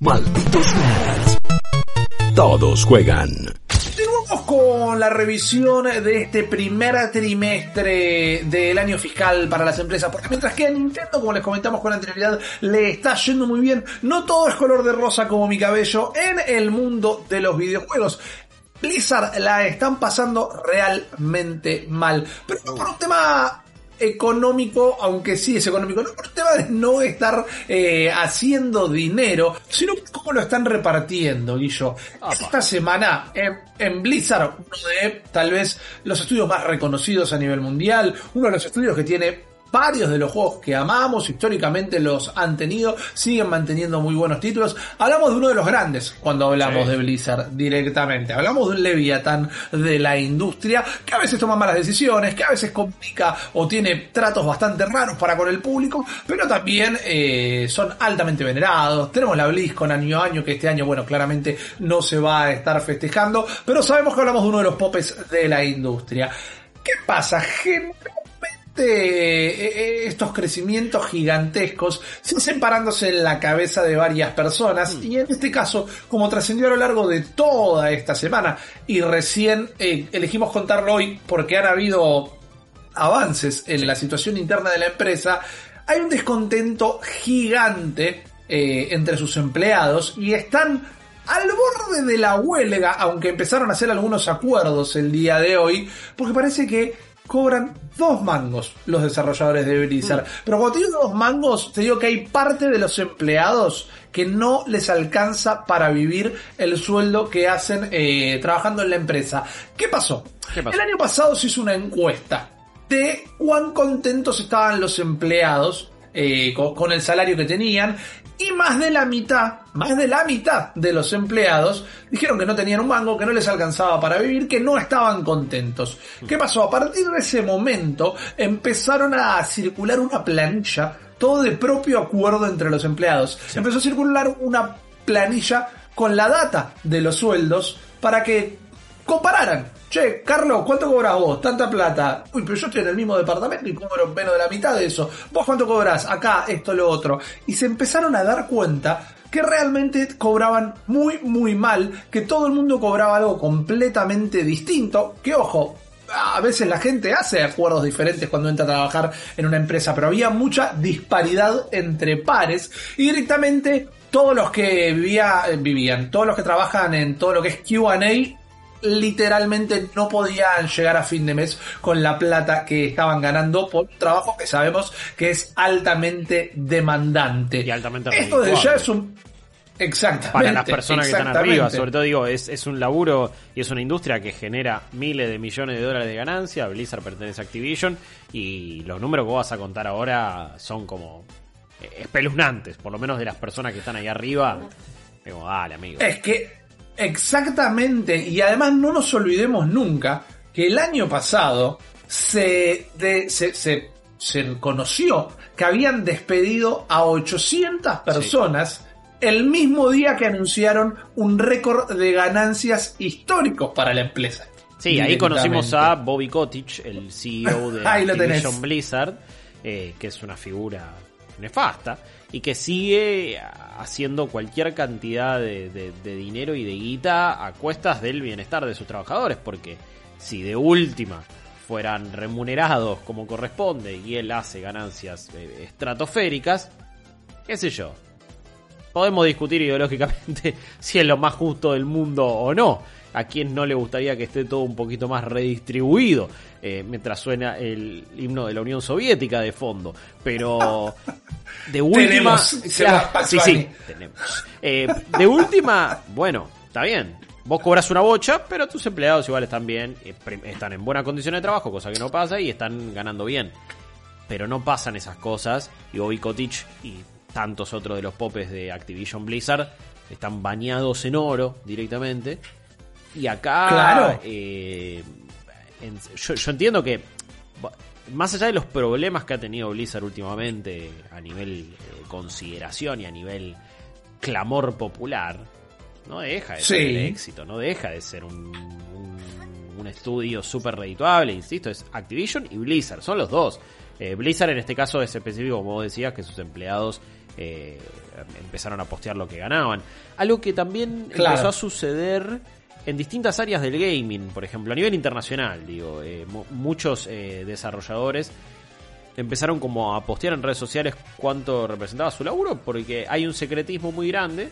Malditos nerds. Todos juegan. Seguimos con la revisión de este primer trimestre del año fiscal para las empresas, porque mientras que a Nintendo, como les comentamos con anterioridad, le está yendo muy bien, no todo es color de rosa como mi cabello en el mundo de los videojuegos. Blizzard la están pasando realmente mal, pero no por un tema económico, aunque sí es económico, no por el tema de no estar eh, haciendo dinero, sino cómo lo están repartiendo, Guillo. Esta semana en, en, Blizzard, uno de tal vez los estudios más reconocidos a nivel mundial, uno de los estudios que tiene varios de los juegos que amamos, históricamente los han tenido, siguen manteniendo muy buenos títulos. Hablamos de uno de los grandes cuando hablamos de Blizzard directamente. Hablamos de un Leviathan de la industria que a veces toma malas decisiones, que a veces complica o tiene tratos bastante raros para con el público, pero también eh, son altamente venerados. Tenemos la BlizzCon año a año, que este año, bueno, claramente no se va a estar festejando, pero sabemos que hablamos de uno de los popes de la industria. ¿Qué pasa? Gente este, eh, eh, estos crecimientos gigantescos sin separándose en la cabeza de varias personas mm. y en este caso como trascendió a lo largo de toda esta semana y recién eh, elegimos contarlo hoy porque han habido avances en la situación interna de la empresa hay un descontento gigante entre sus empleados y están al borde de la huelga, aunque empezaron a hacer algunos acuerdos el día de hoy, porque parece que cobran dos mangos los desarrolladores de Blizzard. Mm. Pero cuando te digo dos mangos, te digo que hay parte de los empleados que no les alcanza para vivir el sueldo que hacen eh, trabajando en la empresa. ¿Qué pasó? ¿Qué pasó? El año pasado se hizo una encuesta de cuán contentos estaban los empleados eh, con, el salario que tenían y más de la mitad, más de la mitad de los empleados dijeron que no tenían un mango, que no les alcanzaba para vivir, que no estaban contentos. ¿Qué pasó? A partir de ese momento empezaron a circular una planilla, todo de propio acuerdo entre los empleados. Empezó a circular una planilla con la data de los sueldos para que compararan Che, Carlos, ¿cuánto cobras vos? Tanta plata. Uy, pero yo estoy en el mismo departamento y cobro menos de la mitad de eso. ¿Vos cuánto cobras? Acá, esto, lo otro. Y se empezaron a dar cuenta que realmente cobraban muy, muy mal, que todo el mundo cobraba algo completamente distinto, que ojo, a veces la gente hace acuerdos diferentes cuando entra a trabajar en una empresa, pero había mucha disparidad entre pares y directamente todos los que vivía, vivían, todos los que trabajan en todo lo que es QA literalmente no podían llegar a fin de mes con la plata que estaban ganando por un trabajo que sabemos que es altamente demandante. Y altamente Esto de ya es un Exactamente. Para las personas que están arriba, sobre todo digo, es, es un laburo y es una industria que genera miles de millones de dólares de ganancia. Blizzard pertenece a Activision y los números que vos vas a contar ahora son como espeluznantes, por lo menos de las personas que están ahí arriba. Digo, dale, amigo. Es que Exactamente, y además no nos olvidemos nunca que el año pasado se, se, se, conoció que habían despedido a 800 personas el mismo día que anunciaron un récord de ganancias históricos para la empresa. Sí, ahí conocimos a Bobby Kotick, el CEO de Activision Blizzard, eh, que es una figura nefasta y que sigue haciendo cualquier cantidad de, dinero y de guita a cuestas del bienestar de sus trabajadores, porque si de última fueran remunerados como corresponde y él hace ganancias eh, estratosféricas, qué sé yo. Podemos discutir ideológicamente si es lo más justo del mundo o no a quien no le gustaría que esté todo un poquito más redistribuido, eh, mientras suena el himno de la Unión Soviética de fondo. Pero de última... sí, sí, tenemos. Eh, de última, bueno, está bien. Vos cobras una bocha, pero tus empleados igual están bien, eh, están en buenas condiciones de trabajo, cosa que no pasa, y están ganando bien. Pero no pasan esas cosas, y Bobby Kotick y tantos otros de los popes de Activision Blizzard están bañados en oro directamente. Y acá, eh, yo, entiendo que, más allá de los problemas que ha tenido Blizzard últimamente a nivel eh, consideración y a nivel clamor popular, no deja de ser éxito, no deja de ser un, un, estudio súper redituable, insisto, es Activision y Blizzard, son los dos. Eh, Blizzard en este caso es específico, como vos decías, que sus empleados eh, empezaron a postear lo que ganaban. Algo que también empezó a suceder en distintas áreas del gaming, por ejemplo, a nivel internacional, digo, eh, muchos desarrolladores empezaron como a postear en redes sociales cuánto representaba su laburo, porque hay un secretismo muy grande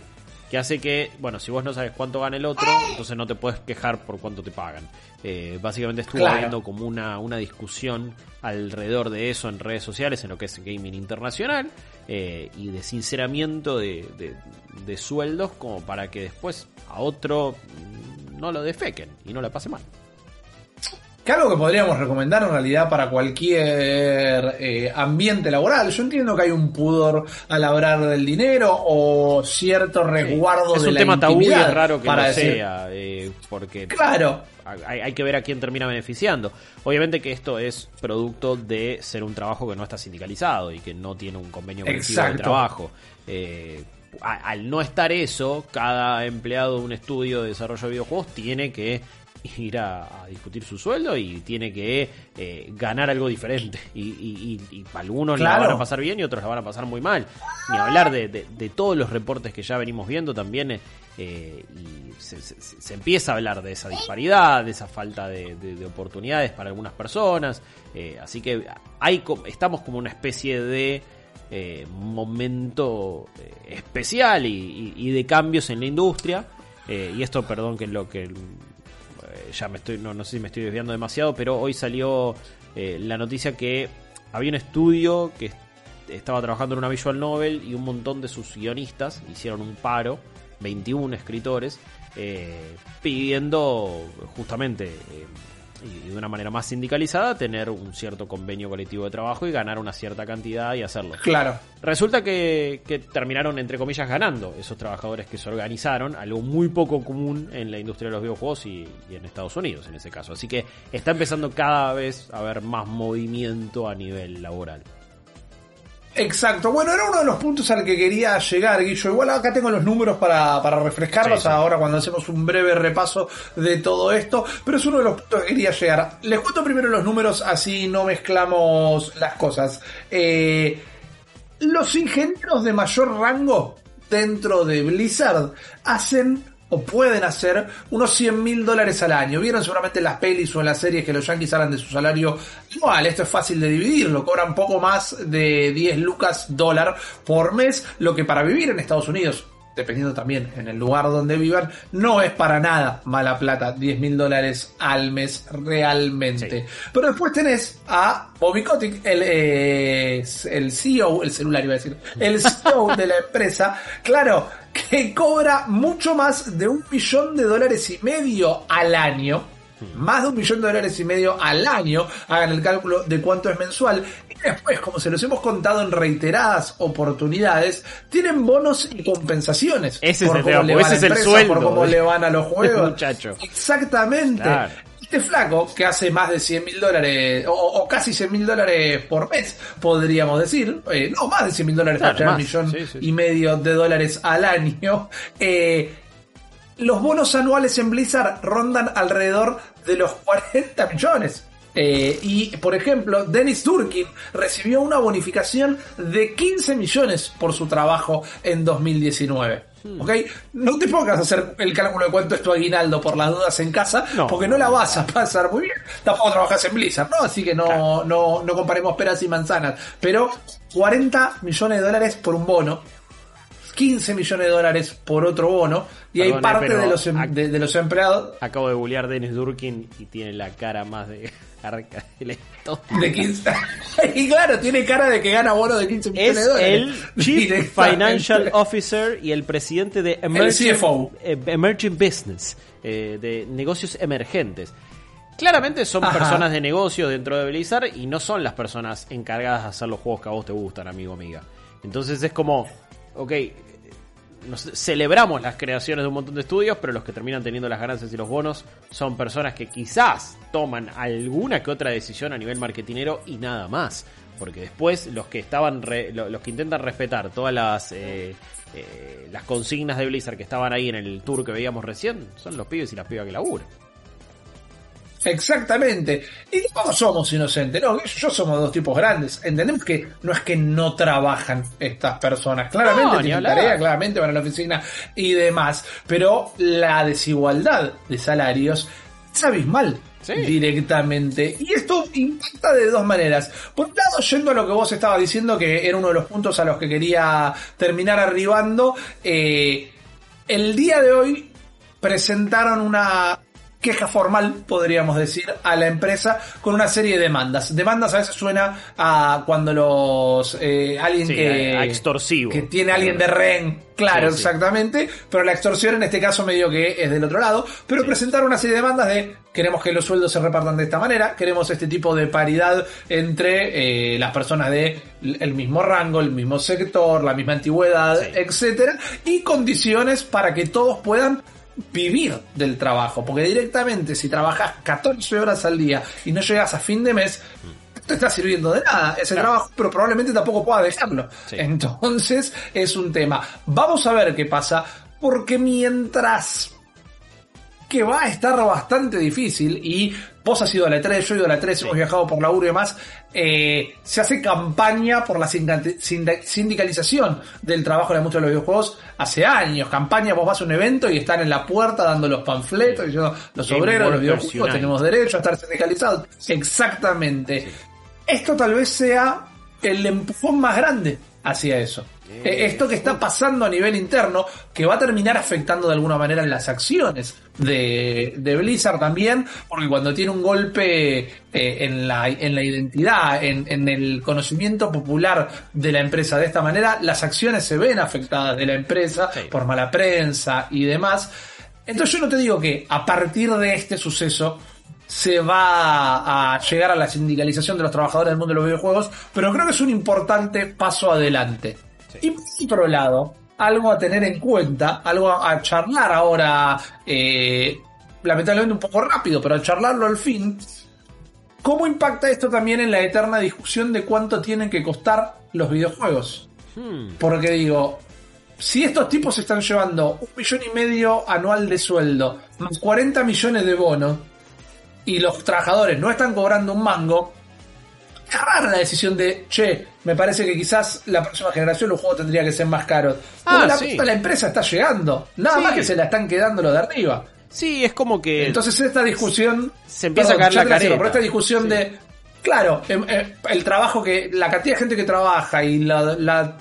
que hace que, bueno, si vos no sabes cuánto gana el otro, entonces no te puedes quejar por cuánto te pagan. Eh, básicamente estuvo habiendo como una, una discusión alrededor de eso en redes sociales, en lo que es gaming internacional, eh, y de sinceramiento de, de, sueldos como para que después a otro no lo defequen y no le pase mal. Que algo que podríamos recomendar en realidad para cualquier eh, ambiente laboral. Yo entiendo que hay un pudor al hablar del dinero o cierto resguardo de la Es un tema tabú y es raro que para sea, eh, porque claro. Hay, que ver a quién termina beneficiando. Obviamente que esto es producto de ser un trabajo que no está sindicalizado y que no tiene un convenio colectivo de trabajo. Eh, al no estar eso, cada empleado de un estudio de desarrollo de videojuegos tiene que ir a, discutir su sueldo y tiene que eh, ganar algo diferente. Y, algunos la van a pasar bien y otros la van a pasar muy mal. Ni hablar de, todos los reportes que ya venimos viendo también. Eh, y se, empieza a hablar de esa disparidad, de esa falta de, oportunidades para algunas personas. Eh, así que hay, estamos como una especie de momento especial y, de cambios en la industria. y esto, perdón, que es lo que ya me estoy, no, no sé si me estoy desviando demasiado, pero hoy salió eh, la noticia que había un estudio que estaba trabajando en una visual novel y un montón de sus guionistas hicieron un paro, 21 escritores, eh, pidiendo justamente eh, y de una manera más sindicalizada tener un cierto convenio colectivo de trabajo y ganar una cierta cantidad y hacerlo. Claro. Resulta que, terminaron, entre comillas, ganando esos trabajadores que se organizaron, algo muy poco común en la industria de los videojuegos y, y en Estados Unidos en ese caso. Así que está empezando cada vez a haber más movimiento a nivel laboral. Exacto, bueno, era uno de los puntos al que quería llegar, Guillo. Igual acá tengo los números para, para refrescarlos ahora cuando hacemos un breve repaso de todo esto, pero es uno de los puntos que quería llegar. Les cuento primero los números, así no mezclamos las cosas. Eh, los ingenieros de mayor rango dentro de Blizzard hacen pueden hacer unos 100 mil dólares al año. Vieron seguramente en las pelis o en las series que los yankees hablan de su salario igual. Esto es fácil de dividirlo. Cobran poco más de 10 lucas dólar por mes, lo que para vivir en Estados Unidos dependiendo también en el lugar donde vivan, no es para nada mala plata, 10 mil dólares al mes realmente. Pero después tenés a Bobby Kotick, el, eh, el CEO, el celular iba a decir, el CEO de la empresa, claro, que cobra mucho más de un millón de dólares y medio al año. Más de un millón de dólares y medio al año, hagan el cálculo de cuánto es mensual. Después, como se los hemos contado en reiteradas oportunidades, tienen bonos y compensaciones. Ese por es cómo le ese es el sueldo. Por cómo le van a los juegos. Muchacho. Exactamente. Este flaco, que hace más de 100 mil dólares, o, casi 100 mil dólares por mes, podríamos decir, eh, no, más de 100 mil dólares, claro, un millón y medio de dólares al año, eh, los bonos anuales en Blizzard rondan alrededor de los 40 millones. Eh, y, por ejemplo, Dennis Durkin recibió una bonificación de 15 millones por su trabajo en 2019. Hmm. ¿Ok? No te pongas a hacer el cálculo de cuánto es tu aguinaldo por las dudas en casa, porque no la vas a pasar muy bien. Tampoco trabajas en Blizzard, ¿no? Así que no, no, no comparemos peras y manzanas. Pero 40 millones de dólares por un bono 15 millones de dólares por otro bono y hay parte de los, em- de, los empleados. Acabo de bullear Dennis Durkin y tiene la cara más de arca de 15. y claro, tiene cara de que gana bono de 15 millones de dólares. El Chief Financial Officer y el presidente de Emerging, eh, Emerging Business, eh, de negocios emergentes. Claramente son personas de negocio dentro de Blizzard y no son las personas encargadas de hacer los juegos que a vos te gustan, amigo amiga. Entonces es como, ok, celebramos las creaciones de un montón de estudios, pero los que terminan teniendo las ganancias y los bonos son personas que quizás toman alguna que otra decisión a nivel marketinero y nada más. Porque después los que estaban los que intentan respetar todas las eh, eh, las consignas de Blizzard que estaban ahí en el tour que veíamos recién son los pibes y las pibas que laburan. Exactamente. Y todos somos inocentes, ¿no? Yo somos dos tipos grandes. Entendemos que no es que no trabajan estas personas. Claramente tienen tarea, claramente van a la oficina y demás. Pero la desigualdad de salarios es abismal. directamente. Y esto impacta de dos maneras. Por un lado, yendo a lo que vos estabas diciendo, que era uno de los puntos a los que quería terminar arribando, eh, el día de hoy presentaron una queja formal, podríamos decir, a la empresa con una serie de demandas. Demandas a veces suena a cuando los eh, alguien que extorsivo. que tiene alguien de rehén, claro, exactamente, pero la extorsión en este caso medio que es del otro lado, pero presentar una serie de demandas de queremos que los sueldos se repartan de esta manera, queremos este tipo de paridad entre eh, las personas de el mismo rango, el mismo sector, la misma antigüedad, etcétera, y condiciones para que todos puedan vivir del trabajo, porque directamente si trabajas 14 horas al día y no llegas a fin de mes, te está sirviendo de nada ese trabajo, pero probablemente tampoco pueda dejarlo. Entonces es un tema. Vamos a ver qué pasa, porque mientras que va a estar bastante difícil y vos has ido a la 3, yo he ido a la 3, hemos viajado por laburo y demás, eh, se hace campaña por la sindicalización del trabajo en la industria de los videojuegos hace años, campaña, vos vas a un evento y están en la puerta dando los panfletos diciendo los obreros, los videojuegos tenemos derecho a estar sindicalizados, exactamente. Esto tal vez sea el empujón más grande hacia eso. Eh, esto que está pasando a nivel interno, que va a terminar afectando de alguna manera en las acciones de, Blizzard también, porque cuando tiene un golpe eh, en, la, en la identidad, en, el conocimiento popular de la empresa de esta manera, las acciones se ven afectadas de la empresa por mala prensa y demás. Entonces yo no te digo que a partir de este suceso se va a llegar a la sindicalización de los trabajadores del mundo de los videojuegos, pero creo que es un importante paso adelante. Y por otro lado, algo a tener en cuenta, algo a, charlar ahora, eh, lamentablemente un poco rápido, pero a charlarlo al fin, ¿cómo impacta esto también en la eterna discusión de cuánto tienen que costar los videojuegos? Hmm. Porque digo, si estos tipos están llevando un millón y medio anual de sueldo, más 40 millones de bonos, y los trabajadores no están cobrando un mango, es rara la decisión de, che, me parece que quizás la próxima generación los juegos tendría que ser más caros. Ah, la, la empresa está llegando, nada más que se la están quedando los de arriba. Sí, es como que... Entonces esta discusión... Se empieza a caer la careta. Por esta discusión de... Claro, em, em, el trabajo que... La cantidad de gente que trabaja y la,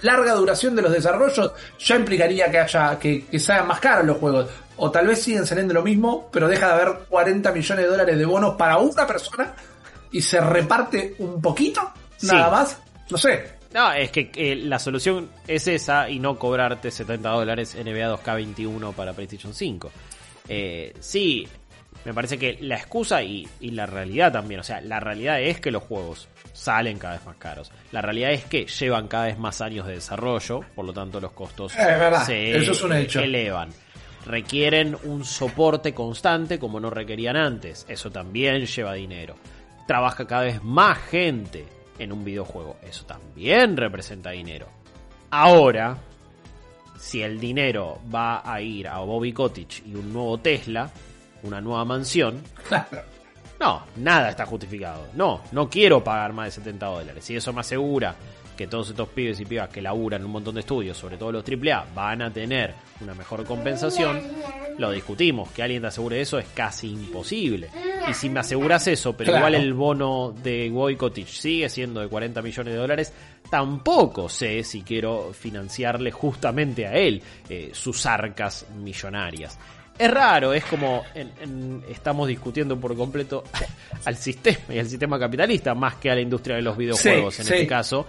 larga duración de los desarrollos ya implicaría que haya que, que sean más caros los juegos o tal vez siguen saliendo lo mismo, pero deja de haber 40 millones de dólares de bonos para una persona y se reparte un poquito, nada más. No sé. No, es que eh, la solución es esa y no cobrarte 70 dólares NBA 2K21 para PlayStation 5. Eh, sí, me parece que la excusa y, la realidad también, o sea, la realidad es que los juegos salen cada vez más caros. La realidad es que llevan cada vez más años de desarrollo, por lo tanto los costos se elevan requieren un soporte constante como no requerían antes. Eso también lleva dinero. Trabaja cada vez más gente en un videojuego. Eso también representa dinero. Ahora, si el dinero va a ir a Bobby Cottage y un nuevo Tesla, una nueva mansión, no, nada está justificado. No, no quiero pagar más de 70 dólares. Si eso me asegura que todos estos pibes y pibas que laburan un montón de estudios, sobre todo los AAA, van a tener una mejor compensación, lo discutimos. Que alguien te asegure eso es casi imposible. Y si me aseguras eso, pero igual el bono de Boy sigue siendo de 40 millones de dólares, tampoco sé si quiero financiarle justamente a él eh, sus arcas millonarias. Es raro, es como estamos discutiendo por completo al sistema y al sistema capitalista más que a la industria de los videojuegos en este caso.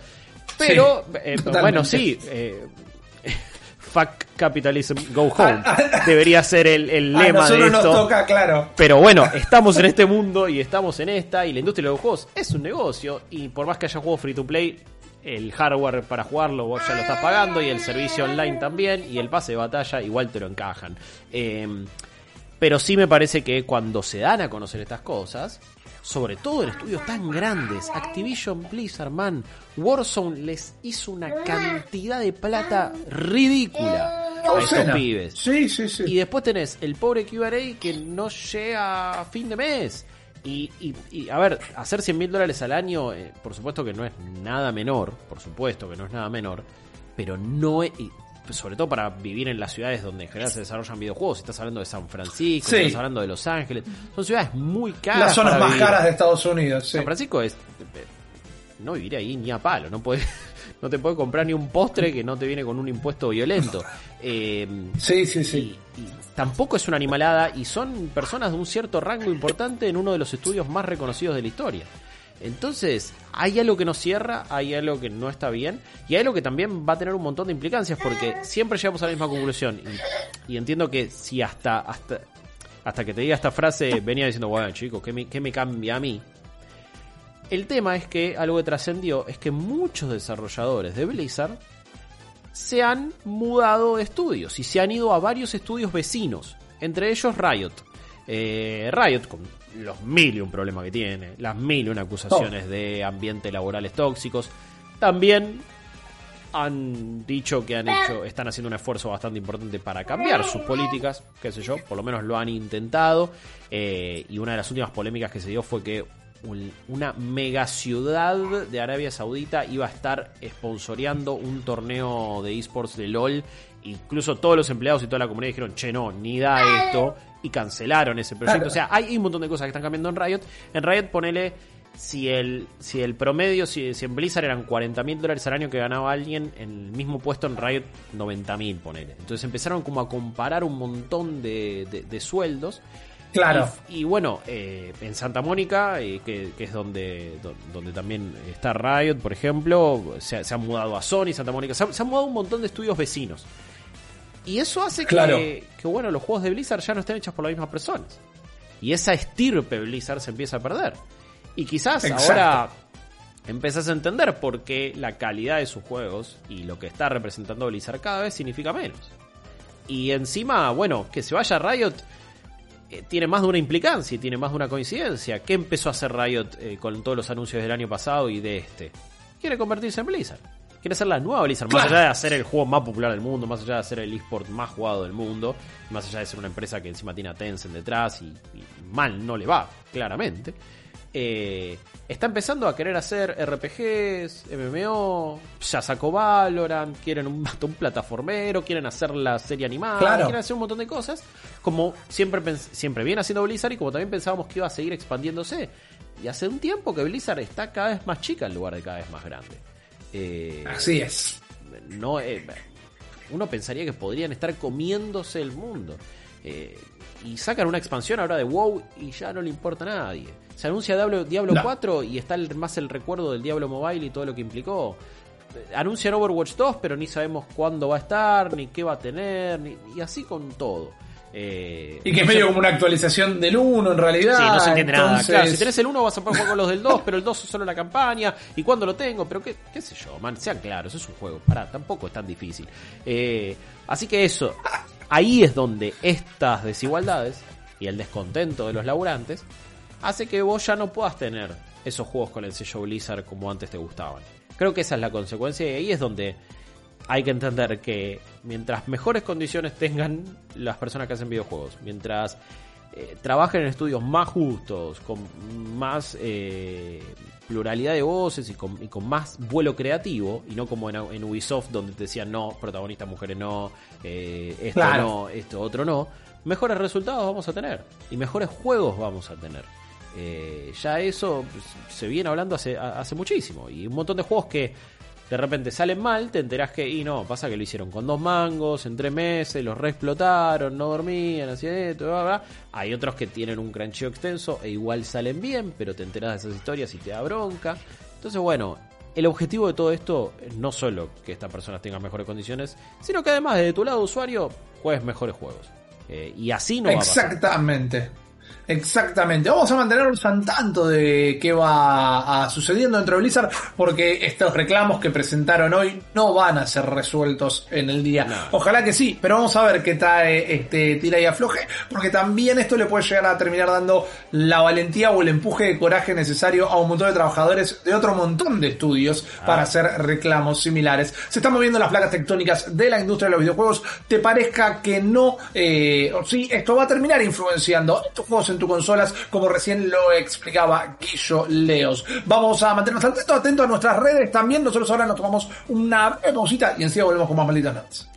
Pero, eh, bueno, sí. Eh, fuck capitalism, go home. Debería ser el, lema de esto. Nos toca, claro. Pero bueno, estamos en este mundo y estamos en esta. Y la industria de los juegos es un negocio. Y por más que haya juegos free to play, el hardware para jugarlo vos ya lo estás pagando y el servicio online también y el pase de batalla igual te lo encajan. Em, pero sí me parece que cuando se dan a conocer estas cosas, sobre todo en estudios tan grandes, Activision Blizzard, man, Warzone les hizo una cantidad de plata ridícula a estos pibes. Sí, sí, sí. Y después tenés el pobre QRA que no llega a fin de mes. Y, y, a ver, hacer 100 mil dólares al año, eh, por supuesto que no es nada menor, por supuesto que no es nada menor, pero no es, sobre todo para vivir en las ciudades donde en general se desarrollan videojuegos, estás hablando de San Francisco, estás hablando de Los Ángeles, son ciudades muy caras. Las zonas más caras de Estados Unidos. San Francisco es no vivir ahí ni a palo, no puedes no te puede comprar ni un postre que no te viene con un impuesto violento. Eh, sí, sí, sí. Y, tampoco es una animalada y son personas de un cierto rango importante en uno de los estudios más reconocidos de la historia. Entonces, hay algo que nos cierra, hay algo que no está bien, y hay algo que también va a tener un montón de implicancias, porque siempre llegamos a la misma conclusión. Y, entiendo que si hasta, hasta, hasta que te diga esta frase venía diciendo, bueno chicos, ¿qué me, qué me cambia a mí? El tema es que algo que trascendió es que muchos desarrolladores de Blizzard se han mudado de estudios y se han ido a varios estudios vecinos, entre ellos Riot. Eh, Riot, con los mil y un problemas que tiene, las mil y una acusaciones de ambientes laborales tóxicos, también han dicho que han hecho, están haciendo un esfuerzo bastante importante para cambiar sus políticas, qué sé yo, por lo menos lo han intentado. Eh, y una de las últimas polémicas que se dio fue que una mega ciudad de Arabia Saudita iba a estar sponsoreando un torneo de esports de LOL. Incluso todos los empleados y toda la comunidad dijeron, che, no, ni da esto. Y cancelaron ese proyecto. O sea, hay un montón de cosas que están cambiando en Riot. En Riot ponele, si el, si el promedio, si, si en Blizzard eran 40 mil dólares al año que ganaba alguien, en el mismo puesto en Riot 90 mil, ponele. Entonces empezaron como a comparar un montón de, de sueldos. Claro. Y, bueno, eh, en Santa Mónica, eh, que, es donde, donde también está Riot, por ejemplo, se, se han mudado a Sony, Santa Mónica, se, han mudado un montón de estudios vecinos. Y eso hace que, que, bueno, los juegos de Blizzard ya no estén hechos por las mismas personas. Y esa estirpe Blizzard se empieza a perder. Y quizás ahora empezás a entender por qué la calidad de sus juegos y lo que está representando Blizzard cada vez significa menos. Y encima, bueno, que se vaya Riot tiene más de una implicancia y tiene más de una coincidencia. ¿Qué empezó a hacer Riot eh, con todos los anuncios del año pasado y de este? Quiere convertirse en Blizzard. Quiere ser la nueva Blizzard, más allá de hacer el juego más popular del mundo, más allá de hacer el eSport más jugado del mundo, más allá de ser una empresa que encima tiene a Tencent detrás y mal no le va, claramente. Eh, está empezando a querer hacer RPGs, MMO, ya sacó Valorant, quieren un, un plataformero, quieren hacer la serie animada, quieren hacer un montón de cosas, como siempre, siempre viene haciendo Blizzard y como también pensábamos que iba a seguir expandiéndose. Y hace un tiempo que Blizzard está cada vez más chica en lugar de cada vez más grande. Eh, Así es. No, eh, uno pensaría que podrían estar comiéndose el mundo. Y sacan una expansión ahora de WoW y ya no le importa a nadie. Se anuncia Diablo, Diablo 4 y está más el recuerdo del Diablo Mobile y todo lo que implicó. Anuncian Overwatch 2, pero ni sabemos cuándo va a estar, ni qué va a tener, y así con todo. Eh, y que es medio como una actualización del 1 en realidad. Sí, no se entiende nada. Claro, si tenés el 1 vas a poder jugar con los del 2, pero el 2 es solo la campaña. ¿Y cuándo lo tengo? Pero qué, qué sé yo, man. Sean claros, es un juego. Pará, tampoco es tan difícil. Eh, así que eso, ahí es donde estas desigualdades y el descontento de los laburantes hace que vos ya no puedas tener esos juegos con el sello Blizzard como antes te gustaban. Creo que esa es la consecuencia y ahí es donde hay que entender que mientras mejores condiciones tengan las personas que hacen videojuegos, mientras eh, trabajen en estudios más justos, con más eh, pluralidad de voces y con, más vuelo creativo, y no como en, Ubisoft donde te decían no, protagonistas mujeres no, eh, esto no, esto otro no, mejores resultados vamos a tener y mejores juegos vamos a tener. Eh, ya eso pues, se viene hablando hace, hace muchísimo. Y un montón de juegos que de repente salen mal, te enterás que, y no, pasa que lo hicieron con dos mangos, en tres meses, los reexplotaron, no dormían, hacían esto, bla, bla. Hay otros que tienen un crancheo extenso e igual salen bien, pero te enteras de esas historias y te da bronca. Entonces, bueno, el objetivo de todo esto es no solo que estas personas tengan mejores condiciones, sino que además, desde tu lado usuario, juegues mejores juegos. Eh, y así no Exactamente. Exactamente. Vamos a mantenernos al tanto de qué va sucediendo dentro de Blizzard porque estos reclamos que presentaron hoy no van a ser resueltos en el día. Ojalá que sí, pero vamos a ver qué trae este tira y afloje porque también esto le puede llegar a terminar dando la valentía o el empuje de coraje necesario a un montón de trabajadores de otro montón de estudios ah. para hacer reclamos similares. Se están moviendo las placas tectónicas de la industria de los videojuegos. Te parezca que no, eh, sí, esto va a terminar influenciando estos en tu consolas, como recién lo explicaba Guillo Leos. Vamos a mantenernos atentos, atentos a nuestras redes también. Nosotros ahora nos tomamos una pausita y enseguida volvemos con más malditas nuts.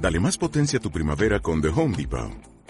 Dale más potencia a tu primavera con The Home Depot.